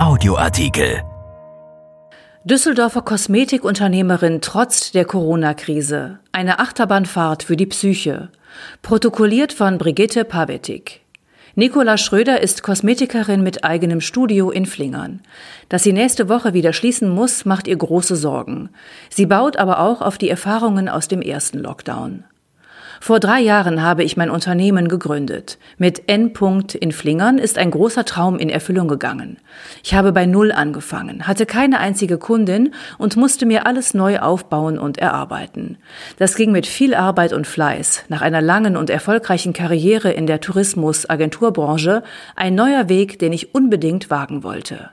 Audioartikel. Düsseldorfer Kosmetikunternehmerin trotzt der Corona-Krise. Eine Achterbahnfahrt für die Psyche. Protokolliert von Brigitte Pavetik. Nicola Schröder ist Kosmetikerin mit eigenem Studio in Flingern. Dass sie nächste Woche wieder schließen muss, macht ihr große Sorgen. Sie baut aber auch auf die Erfahrungen aus dem ersten Lockdown. Vor drei Jahren habe ich mein Unternehmen gegründet. Mit N. in Flingern ist ein großer Traum in Erfüllung gegangen. Ich habe bei Null angefangen, hatte keine einzige Kundin und musste mir alles neu aufbauen und erarbeiten. Das ging mit viel Arbeit und Fleiß. Nach einer langen und erfolgreichen Karriere in der Tourismus-Agenturbranche ein neuer Weg, den ich unbedingt wagen wollte.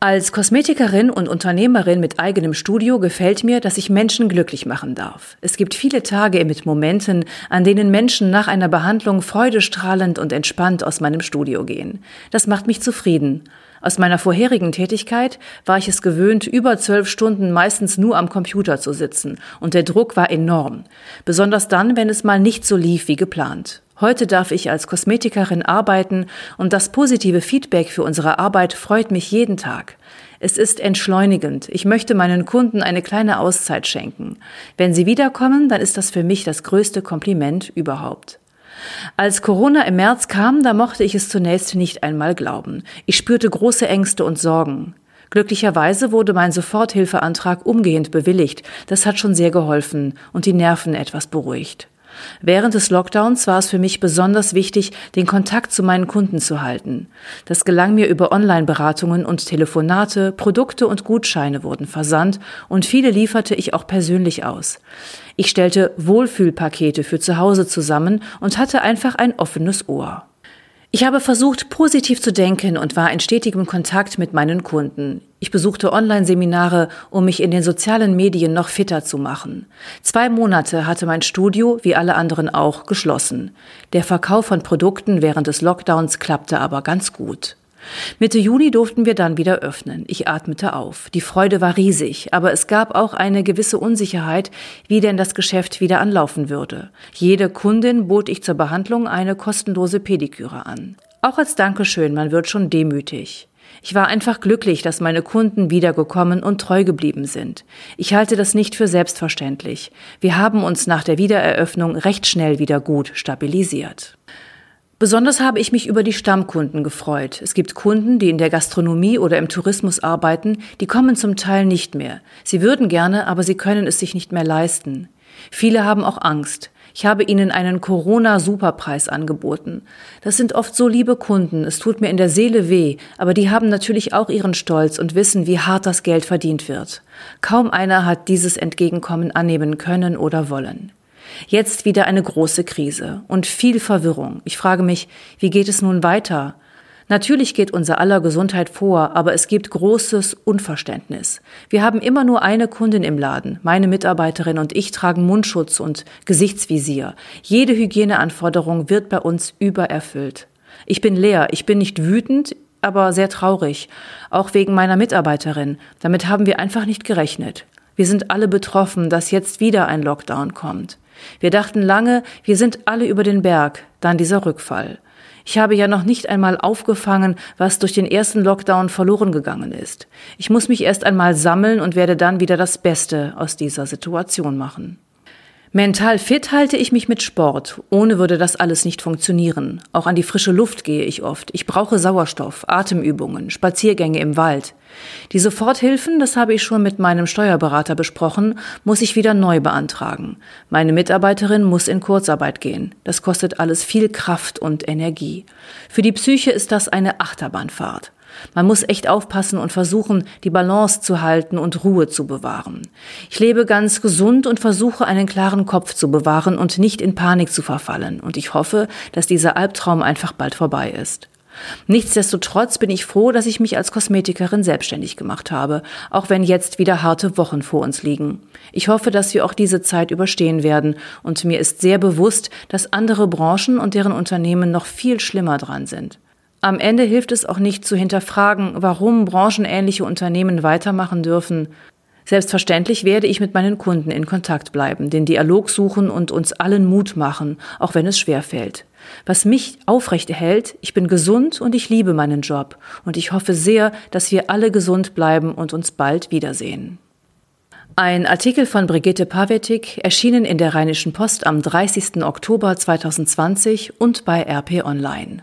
Als Kosmetikerin und Unternehmerin mit eigenem Studio gefällt mir, dass ich Menschen glücklich machen darf. Es gibt viele Tage mit Momenten, an denen Menschen nach einer Behandlung freudestrahlend und entspannt aus meinem Studio gehen. Das macht mich zufrieden. Aus meiner vorherigen Tätigkeit war ich es gewöhnt, über zwölf Stunden meistens nur am Computer zu sitzen, und der Druck war enorm. Besonders dann, wenn es mal nicht so lief wie geplant. Heute darf ich als Kosmetikerin arbeiten und das positive Feedback für unsere Arbeit freut mich jeden Tag. Es ist entschleunigend. Ich möchte meinen Kunden eine kleine Auszeit schenken. Wenn sie wiederkommen, dann ist das für mich das größte Kompliment überhaupt. Als Corona im März kam, da mochte ich es zunächst nicht einmal glauben. Ich spürte große Ängste und Sorgen. Glücklicherweise wurde mein Soforthilfeantrag umgehend bewilligt. Das hat schon sehr geholfen und die Nerven etwas beruhigt. Während des Lockdowns war es für mich besonders wichtig, den Kontakt zu meinen Kunden zu halten. Das gelang mir über Online-Beratungen und Telefonate, Produkte und Gutscheine wurden versandt und viele lieferte ich auch persönlich aus. Ich stellte Wohlfühlpakete für zu Hause zusammen und hatte einfach ein offenes Ohr. Ich habe versucht, positiv zu denken und war in stetigem Kontakt mit meinen Kunden. Ich besuchte Online-Seminare, um mich in den sozialen Medien noch fitter zu machen. Zwei Monate hatte mein Studio, wie alle anderen auch, geschlossen. Der Verkauf von Produkten während des Lockdowns klappte aber ganz gut. Mitte Juni durften wir dann wieder öffnen. Ich atmete auf. Die Freude war riesig, aber es gab auch eine gewisse Unsicherheit, wie denn das Geschäft wieder anlaufen würde. Jede Kundin bot ich zur Behandlung eine kostenlose Pediküre an. Auch als Dankeschön, man wird schon demütig. Ich war einfach glücklich, dass meine Kunden wiedergekommen und treu geblieben sind. Ich halte das nicht für selbstverständlich. Wir haben uns nach der Wiedereröffnung recht schnell wieder gut stabilisiert. Besonders habe ich mich über die Stammkunden gefreut. Es gibt Kunden, die in der Gastronomie oder im Tourismus arbeiten, die kommen zum Teil nicht mehr. Sie würden gerne, aber sie können es sich nicht mehr leisten. Viele haben auch Angst. Ich habe ihnen einen Corona-Superpreis angeboten. Das sind oft so liebe Kunden, es tut mir in der Seele weh, aber die haben natürlich auch ihren Stolz und wissen, wie hart das Geld verdient wird. Kaum einer hat dieses Entgegenkommen annehmen können oder wollen. Jetzt wieder eine große Krise und viel Verwirrung. Ich frage mich, wie geht es nun weiter? Natürlich geht unser aller Gesundheit vor, aber es gibt großes Unverständnis. Wir haben immer nur eine Kundin im Laden. Meine Mitarbeiterin und ich tragen Mundschutz und Gesichtsvisier. Jede Hygieneanforderung wird bei uns übererfüllt. Ich bin leer, ich bin nicht wütend, aber sehr traurig, auch wegen meiner Mitarbeiterin. Damit haben wir einfach nicht gerechnet. Wir sind alle betroffen, dass jetzt wieder ein Lockdown kommt. Wir dachten lange, wir sind alle über den Berg, dann dieser Rückfall. Ich habe ja noch nicht einmal aufgefangen, was durch den ersten Lockdown verloren gegangen ist. Ich muss mich erst einmal sammeln und werde dann wieder das Beste aus dieser Situation machen. Mental fit halte ich mich mit Sport. Ohne würde das alles nicht funktionieren. Auch an die frische Luft gehe ich oft. Ich brauche Sauerstoff, Atemübungen, Spaziergänge im Wald. Die Soforthilfen, das habe ich schon mit meinem Steuerberater besprochen, muss ich wieder neu beantragen. Meine Mitarbeiterin muss in Kurzarbeit gehen. Das kostet alles viel Kraft und Energie. Für die Psyche ist das eine Achterbahnfahrt. Man muss echt aufpassen und versuchen, die Balance zu halten und Ruhe zu bewahren. Ich lebe ganz gesund und versuche, einen klaren Kopf zu bewahren und nicht in Panik zu verfallen. Und ich hoffe, dass dieser Albtraum einfach bald vorbei ist. Nichtsdestotrotz bin ich froh, dass ich mich als Kosmetikerin selbstständig gemacht habe, auch wenn jetzt wieder harte Wochen vor uns liegen. Ich hoffe, dass wir auch diese Zeit überstehen werden, und mir ist sehr bewusst, dass andere Branchen und deren Unternehmen noch viel schlimmer dran sind. Am Ende hilft es auch nicht zu hinterfragen, warum branchenähnliche Unternehmen weitermachen dürfen. Selbstverständlich werde ich mit meinen Kunden in Kontakt bleiben, den Dialog suchen und uns allen Mut machen, auch wenn es schwer fällt. Was mich aufrecht erhält, ich bin gesund und ich liebe meinen Job und ich hoffe sehr, dass wir alle gesund bleiben und uns bald wiedersehen. Ein Artikel von Brigitte Pavetik, erschienen in der Rheinischen Post am 30. Oktober 2020 und bei RP Online.